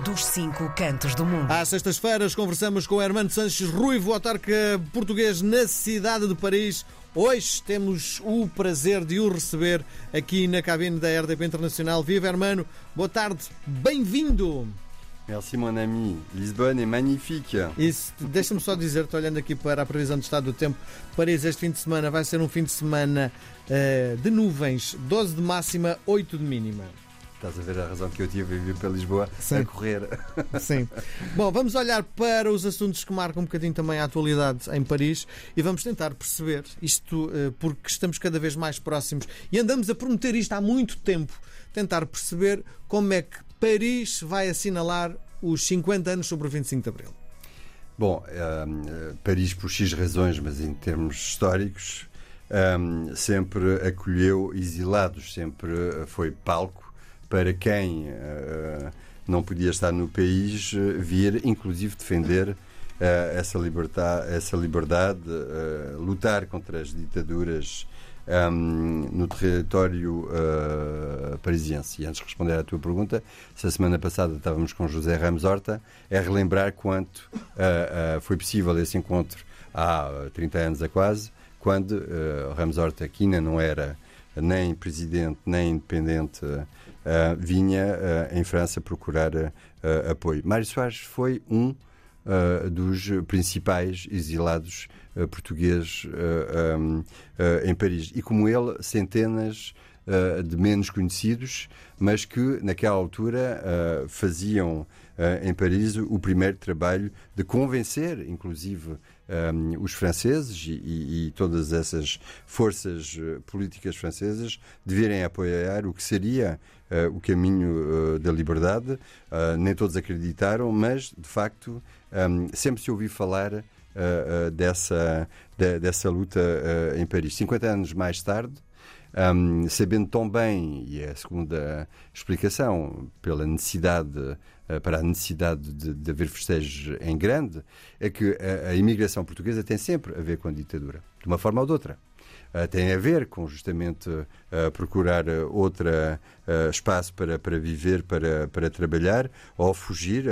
dos cinco cantos do mundo. Às sextas-feiras conversamos com Hermano Sanches Ruivo, autarca português na cidade de Paris. Hoje temos o prazer de o receber aqui na cabine da RDP Internacional. Viva Hermano, boa tarde, bem-vindo. Merci mon ami, Lisbonne é magnifique. Isso, deixa-me só dizer-te, olhando aqui para a previsão de estado do tempo, Paris este fim de semana vai ser um fim de semana uh, de nuvens, 12 de máxima, 8 de mínima. Estás a ver a razão que eu tive vir para Lisboa Sim. a correr. Sim. Bom, vamos olhar para os assuntos que marcam um bocadinho também a atualidade em Paris e vamos tentar perceber isto eh, porque estamos cada vez mais próximos e andamos a prometer isto há muito tempo. Tentar perceber como é que Paris vai assinalar os 50 anos sobre o 25 de Abril. Bom, um, ehm, Paris por X razões, mas em termos históricos, um, ehm, sempre acolheu exilados, sempre foi palco para quem uh, não podia estar no país uh, vir, inclusive, defender uh, essa, liberdade, essa liberdade lutar contra as ditaduras um, ehm, no território parisiense. E antes de responder à tua pergunta, se a semana passada estávamos com José Ramos Horta, é relembrar quanto foi possível esse encontro há 30 anos a quase, quando Ramos Horta aqui ainda não era nem presidente nem independente uh, vinha uh, em França procurar uh, apoio. Mário Soares foi um dos principais exilados portugueses um, em Paris. E como ele, centenas de menos conhecidos, mas que naquela altura faziam em Paris o primeiro trabalho de convencer, inclusive, um, os franceses e, e, e, todas essas forças políticas francesas de virem apoiar o que seria uh, o caminho uh, da liberdade. Uh, nem todos acreditaram, mas de facto um, sempre se ouviu falar dessa, de, dessa luta em Paris. 50 anos mais tarde, um, sabendo tão bem, e é a segunda explicação, pela necessidade para a necessidade de, de, haver festejos em grande, é que a, a imigração portuguesa tem sempre a ver com a ditadura, de uma forma ou de outra. Uh, tem a ver com justamente uh, procurar outro uh, espaço para, para viver, para, para trabalhar, ou fugir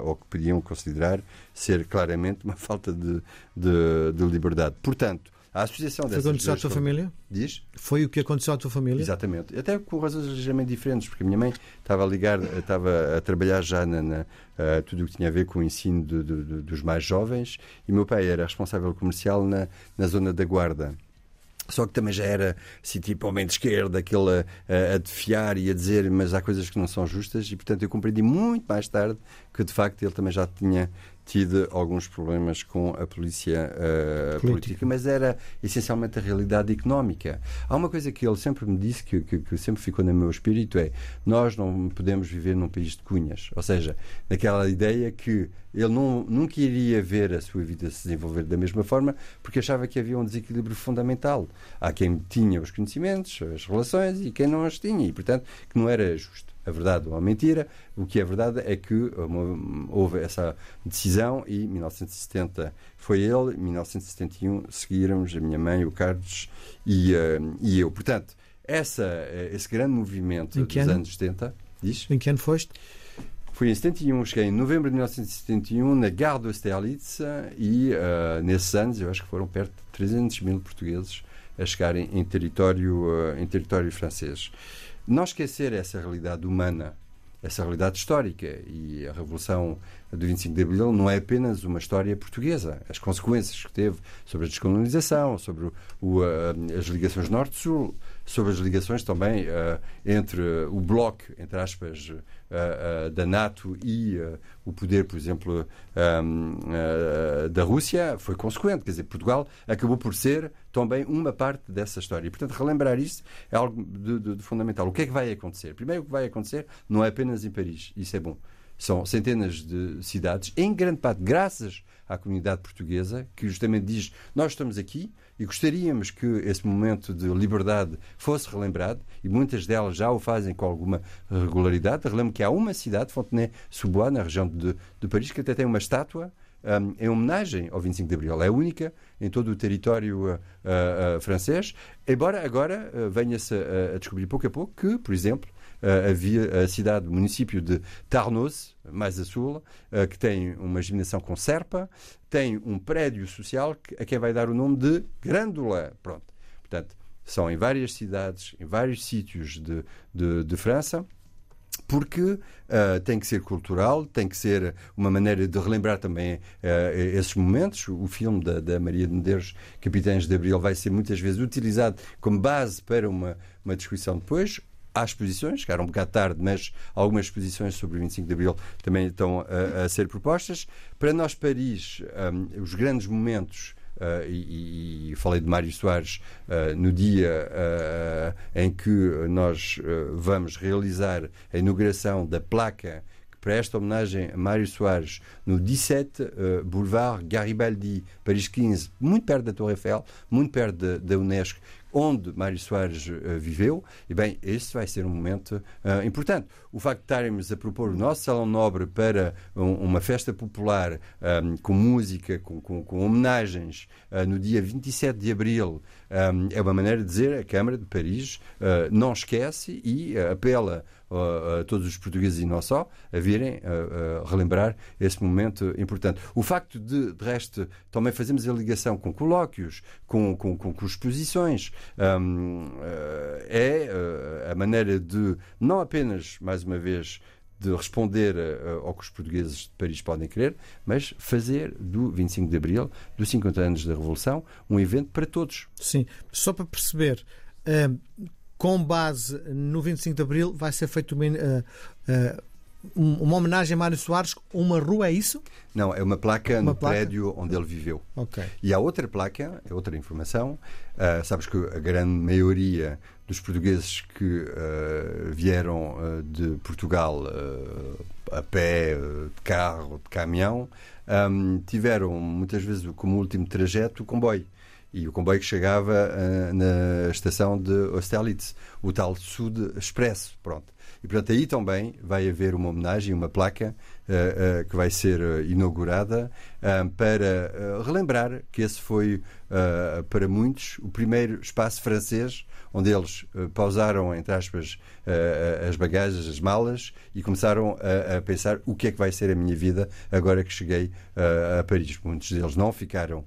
ao que podiam considerar ser claramente uma falta de, de, de liberdade. Portanto, a associação Foi o que aconteceu à tua família? Diz? Foi o que aconteceu à tua família? Exatamente. Até com razões ligeiramente diferentes, porque a minha mãe estava a ligar, estava a trabalhar já na, na uh, tudo o que tinha a ver com o ensino de, de, de, dos mais jovens e meu pai era responsável comercial na, na zona da Guarda. Só que também já era assim, tipo homem de esquerda, aquele a, a defiar e a dizer, mas há coisas que não são justas, e portanto eu compreendi muito mais tarde que de facto ele também já tinha tido alguns problemas com a polícia uh, política. mas era essencialmente a realidade económica. Há uma coisa que ele sempre me disse, que, que, que, sempre ficou no meu espírito, é nós não podemos viver num país de cunhas. Ou seja, naquela ideia que ele não, nunca iria ver a sua vida se desenvolver da mesma forma, porque achava que havia um desequilíbrio fundamental. Há quem tinha os conhecimentos, as relações, e quem não as tinha, e portanto que não era justo a verdade ou a mentira. O que é verdade é que uma, houve essa decisão e em 1970 foi ele, em 1971 seguíramos a minha mãe, o Carlos e, uh, e eu. Portanto, essa, eh, esse grande movimento dos ano? anos 70. Diz? Em que ano foste? Fui em 71, cheguei em novembro de 1971 na Gare de Austerlitz e uh, nesses anos eu acho que foram perto de 300 mil portugueses a chegarem em território, uh, em território francês. Não esquecer essa realidade humana, essa realidade histórica e a Revolução do 25 de Abril não é apenas uma história portuguesa. As consequências que teve sobre a descolonização, sobre o, as ligações norte-sul, sobre as ligações também uh, entre o bloco, entre aspas, uh, uh, da NATO e o poder, por exemplo, da Rússia, foi consequente. Quer dizer, Portugal acabou por ser também uma parte dessa história. E, portanto, relembrar isso é algo de, de, de fundamental. O que é que vai acontecer? Primeiro, o que vai acontecer não é apenas em Paris. Isso é bom. São centenas de cidades, em grande parte graças à comunidade portuguesa, que justamente diz: Nós estamos aqui e gostaríamos que esse momento de liberdade fosse relembrado, e muitas delas já o fazem com alguma regularidade. Relembro que há uma cidade, Fontenay-sous-Bois, na região de, de Paris, que até tem uma estátua um, em homenagem ao 25 de Abril. É única em todo o território uh, uh, uh, francês, embora agora venha-se a, a descobrir pouco a pouco que, por exemplo, uh, a cidade, o município de Tarnos, mais a sul, uh, que tem uma gimnação com serpa, tem um prédio social que, a quem vai dar o nome de Grândola. Pronto. Portanto, são em várias cidades, em vários sítios de, de, de França porque uh, tem que ser cultural, tem que ser uma maneira de relembrar também uh, esses momentos. O filme da, da, Maria de Medeiros, Capitães de Abril, vai ser muitas vezes utilizado como base para uma, uma discussão depois. Há exposições, que eram um bocado tarde, mas algumas exposições sobre o 25 de Abril também estão a, a ser propostas. Para nós, Paris, um, os grandes momentos Uh, e, e, falei de Mário Soares uh, no dia uh, em que nós vamos realizar a inauguração da placa que presta homenagem a Mário Soares no 17 Boulevard Garibaldi, Paris 15, muito perto da Torre Eiffel, muito perto da Unesco, onde Mário Soares uh, viveu, e bem, este vai ser um momento uh, importante. O facto de estarmos a propor o nosso Salão Nobre para um, uma festa popular um, ehm, com música, com, com, com homenagens, uh, no dia 27 de abril, um, é uma maneira de dizer a Câmara de Paris não esquece e apela a todos os portugueses e não só, a virem relembrar esse momento importante. O facto de, de resto, também fazemos a ligação com colóquios, com, com, com, com exposições, um, é a maneira de, não apenas, mais uma vez, de responder ao que os portugueses de Paris podem querer, mas fazer do 25 de Abril, dos 50 anos da Revolução, um evento para todos. Sim, só para perceber, uh, com base no 25 de Abril, vai ser feito uma, uh, uh, uma homenagem a Mário Soares, uma rua, é isso? Não, é uma placa uma no placa? prédio onde ele viveu. Okay. E há outra placa, é outra informação. Uh, sabes que a grande maioria dos portugueses que vieram de Portugal a pé, de carro, de caminhão, um, tiveram muitas vezes como último trajeto o comboio e o comboio que chegava uh, na estação de Austerlitz, o tal Sud Expresso. Pronto. E, portanto, aí também vai haver uma homenagem, uma placa que vai ser inaugurada para relembrar que esse foi, para muitos, o primeiro espaço francês onde eles pausaram, entre aspas, as bagagens, as malas e começaram a, pensar o que é que vai ser a minha vida agora que cheguei a Paris. Muitos deles não ficaram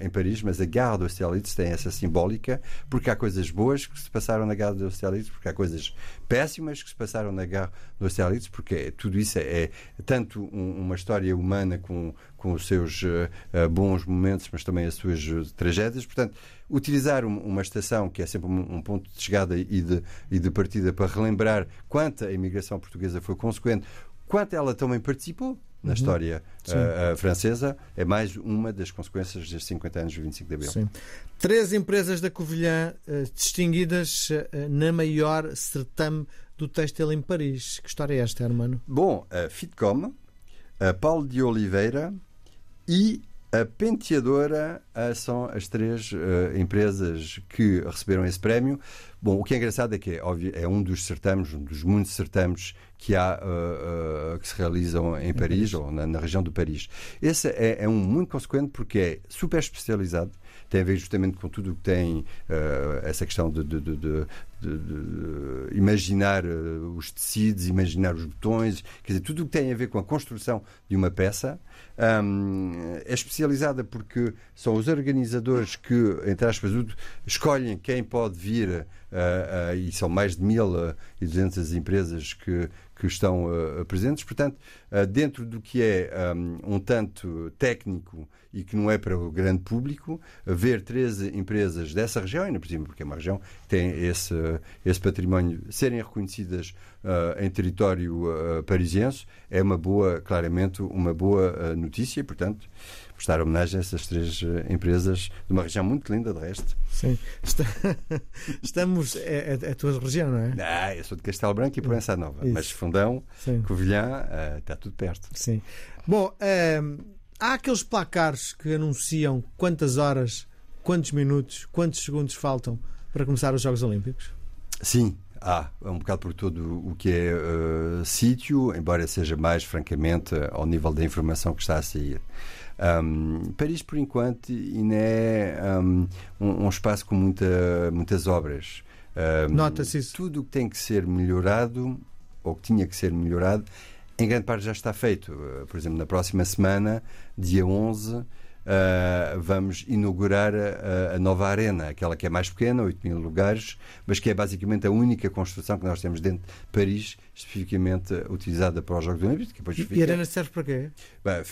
em Paris, mas a Gare de Austerlitz tem essa simbólica porque há coisas boas que se passaram na Gare de Austerlitz, porque há coisas péssimas que se passaram na Gare de Austerlitz, porque tudo isso é, é tanto um, uma história humana com, com os seus uh, bons momentos, mas também as suas tragédias. Portanto, utilizar uma estação que é sempre um, ponto de chegada e de, e de partida para relembrar quanto a imigração portuguesa foi consequente, quanto ela também participou na uhum. história uh, uh, francesa, é mais uma das consequências destes 50 anos do 25 de Abril. Sim. Três empresas da Covilhã uh, distinguidas na maior certame do têxtil em Paris. Que história é esta, Hermano? Bom, a Fitcom, a Paulo de Oliveira e a Penteadora são as três uh, empresas que receberam esse prémio. Bom, o que é engraçado é que é, óbvio, é um dos certames, um dos muitos certames que há uh, uh, que se realizam em, em Paris, Paris, ou na, na, região do Paris. Esse é, é, um muito consequente porque é super especializado, tem a ver justamente com tudo o que tem essa questão de, de, de, de imaginar uh, os tecidos, imaginar os botões, quer dizer, tudo o que tem a ver com a construção de uma peça um, é especializada porque são os organizadores que, entre aspas, escolhem quem pode vir, uh, uh, e são mais de 1.200 empresas que, que estão presentes. Portanto, dentro do que é um, um tanto técnico e que não é para o grande público, ver 13 empresas dessa região, ainda por cima, porque é uma região que tem esse, esse património, serem reconhecidas uh, em território uh, parisiense, é uma boa, claramente, uma boa uh, notícia portanto, prestar homenagem a essas três empresas de uma região muito linda, de resto. Sim. Estamos. É, é, a tua região, não é? Ah, eu sou de Castelo Branco e Proença Nova, Isso. mas Fundão, Sim. Covilhã, está tudo perto. Sim. Bom, ehm, há aqueles placares que anunciam quantas horas, quantos minutos, quantos segundos faltam para começar os Jogos Olímpicos? Sim, há. É um bocado por todo o que é uh, sítio, embora seja mais, francamente, ao nível da informação que está a sair. Um, Paris, por enquanto, ainda é um, um, espaço com muita, muitas obras. Um, Nota-se isso. Tudo o que tem que ser melhorado, ou que tinha que ser melhorado, em grande parte já está feito. Uh, por exemplo, na próxima semana, dia 11, Uh, vamos inaugurar a, a, nova arena, aquela que é mais pequena, 8 mil lugares, mas que é basicamente a única construção que nós temos dentro de Paris, especificamente utilizada para os Jogos Olímpicos. Depois e, a arena serve para quê? Bem,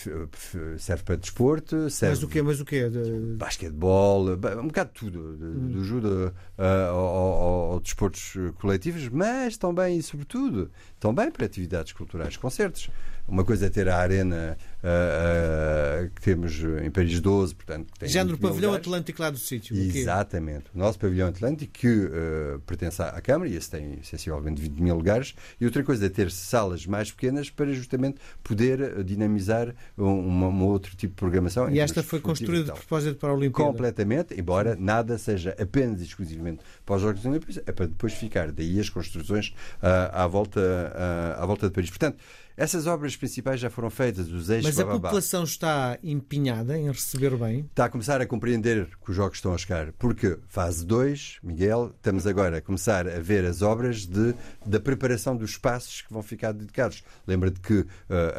serve para desporto. Serve mas o quê? Mas o quê? De... Basquetebol, um bocado de tudo, hum. do judo uh, ao, ao, ao desportos coletivos, mas também e sobretudo também para atividades culturais, concertos. Uma coisa é ter a arena uh, uh, que temos em Paris 12, portanto. Tem Género pavilhão lugares. Atlântico lá do sítio. Exatamente. O nosso pavilhão Atlântico, que uh, pertence à Câmara, e esse tem sensivelmente 20 mil lugares. E outra coisa é ter salas mais pequenas para justamente poder dinamizar um, um outro tipo de programação. E esta foi construída de propósito para a Olimpíada? Completamente, embora nada seja apenas e exclusivamente para os Jogos Olímpicos, é para depois ficar. Daí as construções à, volta, à volta de Paris. Portanto, essas obras principais já foram feitas, os eixos. Mas a população está empenhada em receber bem? Está a começar a compreender que os jogos estão a chegar. Porque fase 2, Miguel, estamos agora a começar a ver as obras de, da preparação dos espaços que vão ficar dedicados. Lembra-te que uh,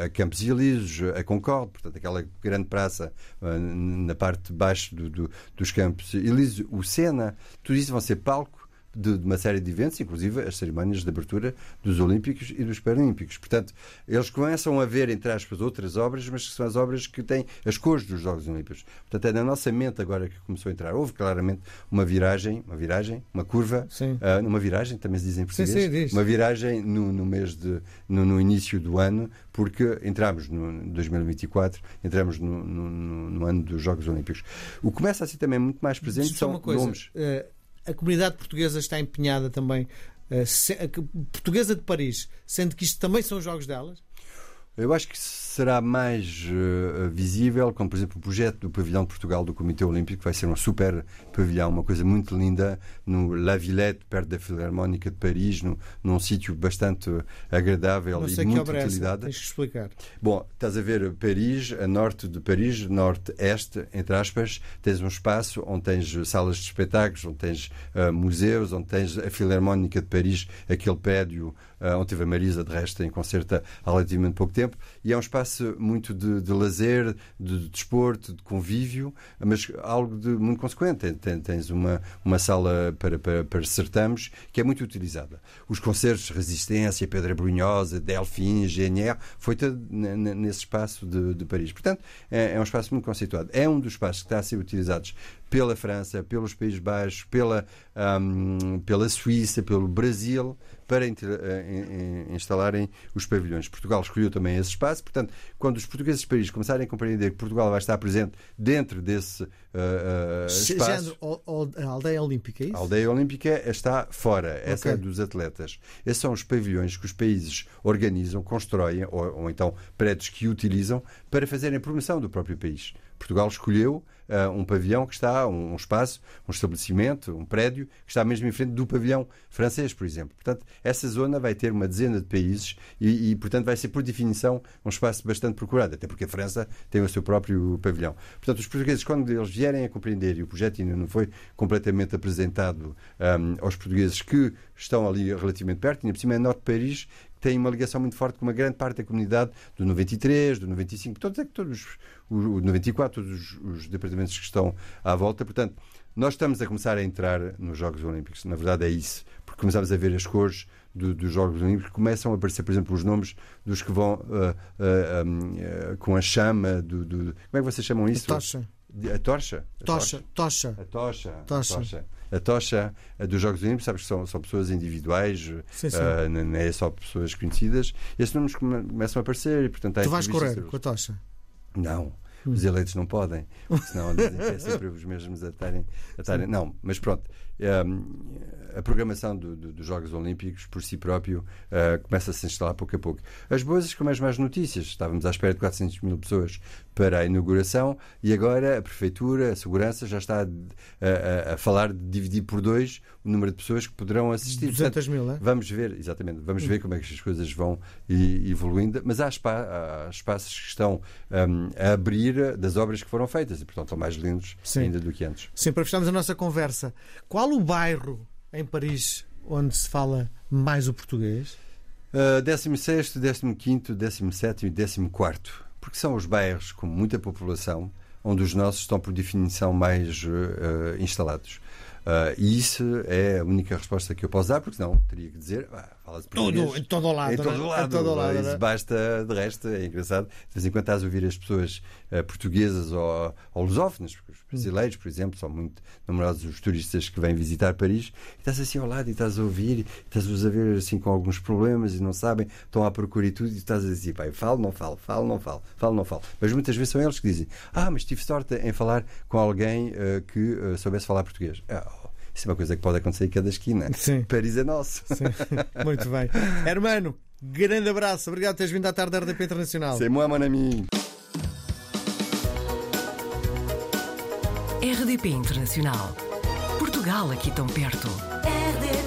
a Campos Elíseos, a Concorde, portanto, aquela grande praça uh, na parte de baixo do, do, dos Campos Elíseos, o Sena, tudo isso vão ser palco de, de, uma série de eventos, inclusive as cerimónias de abertura dos Olímpicos e dos Paralímpicos. Portanto, eles começam a ver, entre aspas, outras obras, mas que são as obras que têm as cores dos Jogos Olímpicos. Portanto, é na nossa mente agora que começou a entrar. Houve claramente uma viragem, uma viragem, uma curva, uh, uma viragem, também se diz em português, sim, sim, uma viragem no, no mês de, no, no, início do ano, porque entramos no 2024, entramos no, no, no, ano dos Jogos Olímpicos. O que começa a ser também muito mais presente são nomes. Uh a comunidade portuguesa está empenhada também, eh, a portuguesa de Paris, sendo que isto também são jogos delas? Eu acho que será mais uh, visível, como por exemplo o projeto do Pavilhão de Portugal do Comitê Olímpico, que vai ser um super pavilhão, uma coisa muito linda, no La Villette, perto da Filarmónica de Paris, no, num sítio bastante agradável Não sei e que muito utilidade. Tens que explicar. Bom, estás a ver Paris, a norte de Paris, norte-este, entre aspas, tens um espaço onde tens salas de espetáculos, onde tens uh, museus, onde tens a Filarmónica de Paris, aquele prédio uh, onde teve a Marisa, de resto, em concerto há relativamente pouco tempo, e é um espaço muito de, de lazer, de, de, desporto, de convívio, mas algo de muito consequente. Tens uma, uma sala para, para, para que é muito utilizada. Os concertos Resistência, Pedra Brunhosa, Delfim, GNR, foi todo nesse espaço de, de Paris. Portanto, é, é um espaço muito conceituado. É um dos espaços que está a ser utilizados pela França, pelos Países Baixos, pela, um, pela Suíça, pelo Brasil, para uh, instalarem os pavilhões. Portugal escolheu também esse espaço, portanto, quando os portugueses de Paris começarem a compreender que Portugal vai estar presente dentro desse uh, uh, espaço... a aldeia olímpica, é isso? A aldeia olímpica está fora, essa okay. é dos atletas. Esses são os pavilhões que os países organizam, constroem, ou, ou então prédios que utilizam, para fazerem a promoção do próprio país. Portugal escolheu uh, um pavilhão que está, um, um, espaço, um estabelecimento, um prédio, que está mesmo em frente do pavilhão francês, por exemplo. Portanto, essa zona vai ter uma dezena de países e, e, portanto, vai ser, por definição, um espaço bastante procurado, até porque a França tem o seu próprio pavilhão. Portanto, os portugueses, quando eles vierem a compreender, e o projeto ainda não foi completamente apresentado um, aos portugueses que estão ali relativamente perto, ainda por cima é Norte de Paris, tem uma ligação muito forte com uma grande parte da comunidade do 93, do 95, todos, todos o 94, todos os, os departamentos que estão à volta. Portanto, nós estamos a começar a entrar nos Jogos Olímpicos. Na verdade, é isso. Porque começamos a ver as cores do, dos Jogos Olímpicos. Começam a aparecer, por exemplo, os nomes dos que vão uh, uh, uh, com a chama do, do, Como é que vocês chamam isso? A tocha. A torcha? A tocha. Tocha. A tocha. tocha. A tocha. A tocha dos Jogos Olímpicos, sabes que são, são pessoas individuais, sim, sim. Uh, não é só pessoas conhecidas. Esses nomes começam a aparecer e, portanto, Tu vais correr com a tocha? Não. Os eleitos não podem, senão dizem que é sempre os mesmos a estarem. A estarem. Não, mas pronto. A programação do, do, dos Jogos Olímpicos, por si próprio, uh, começa a se instalar pouco a pouco. As boas como as más notícias. Estávamos à espera de 400 mil pessoas para a inauguração e agora a Prefeitura, a Segurança, já está a, a, a falar de dividir por dois o número de pessoas que poderão assistir. 200 Portanto, mil, é? Vamos ver, exatamente, vamos ver como é que as coisas vão evoluindo, mas há, spa, há espaços que estão um, a abrir das obras que foram feitas e, portanto, estão mais lindos Sim. ainda do que antes. Sim, para fecharmos a nossa conversa, qual o bairro em Paris onde se fala mais o português? Uh, 16, 15, 17 e 14. Porque são os bairros com muita população onde os nossos estão, por definição, mais uh, instalados. Uh, e isso é a única resposta que eu posso dar, porque senão teria que dizer, ah, fala-se português. Todo, em todo o lado. Em todo né? lado. Todo lado isso né? basta, de resto, é engraçado. De vez em quando estás a ouvir as pessoas uh, portuguesas ou, ou lusófonas, porque os brasileiros, por exemplo, são muito numerosos os turistas que vêm visitar Paris, e estás assim ao lado e estás a ouvir, e estás a ver assim com alguns problemas e não sabem, estão à procura e tudo, e estás a dizer, pai, falo, não falo, falo, não falo, falo, não falo. Mas muitas vezes são eles que dizem, ah, mas tive sorte em falar com alguém uh, que soubesse falar português. Ah, isso é uma coisa que pode acontecer em cada esquina. Sim. Paris é nosso. Sim. Muito bem. Hermano, grande abraço. Obrigado por teres vindo à tarde da RDP Internacional. C'est moi, mon ami. RDP Internacional. Portugal aqui tão perto. RDP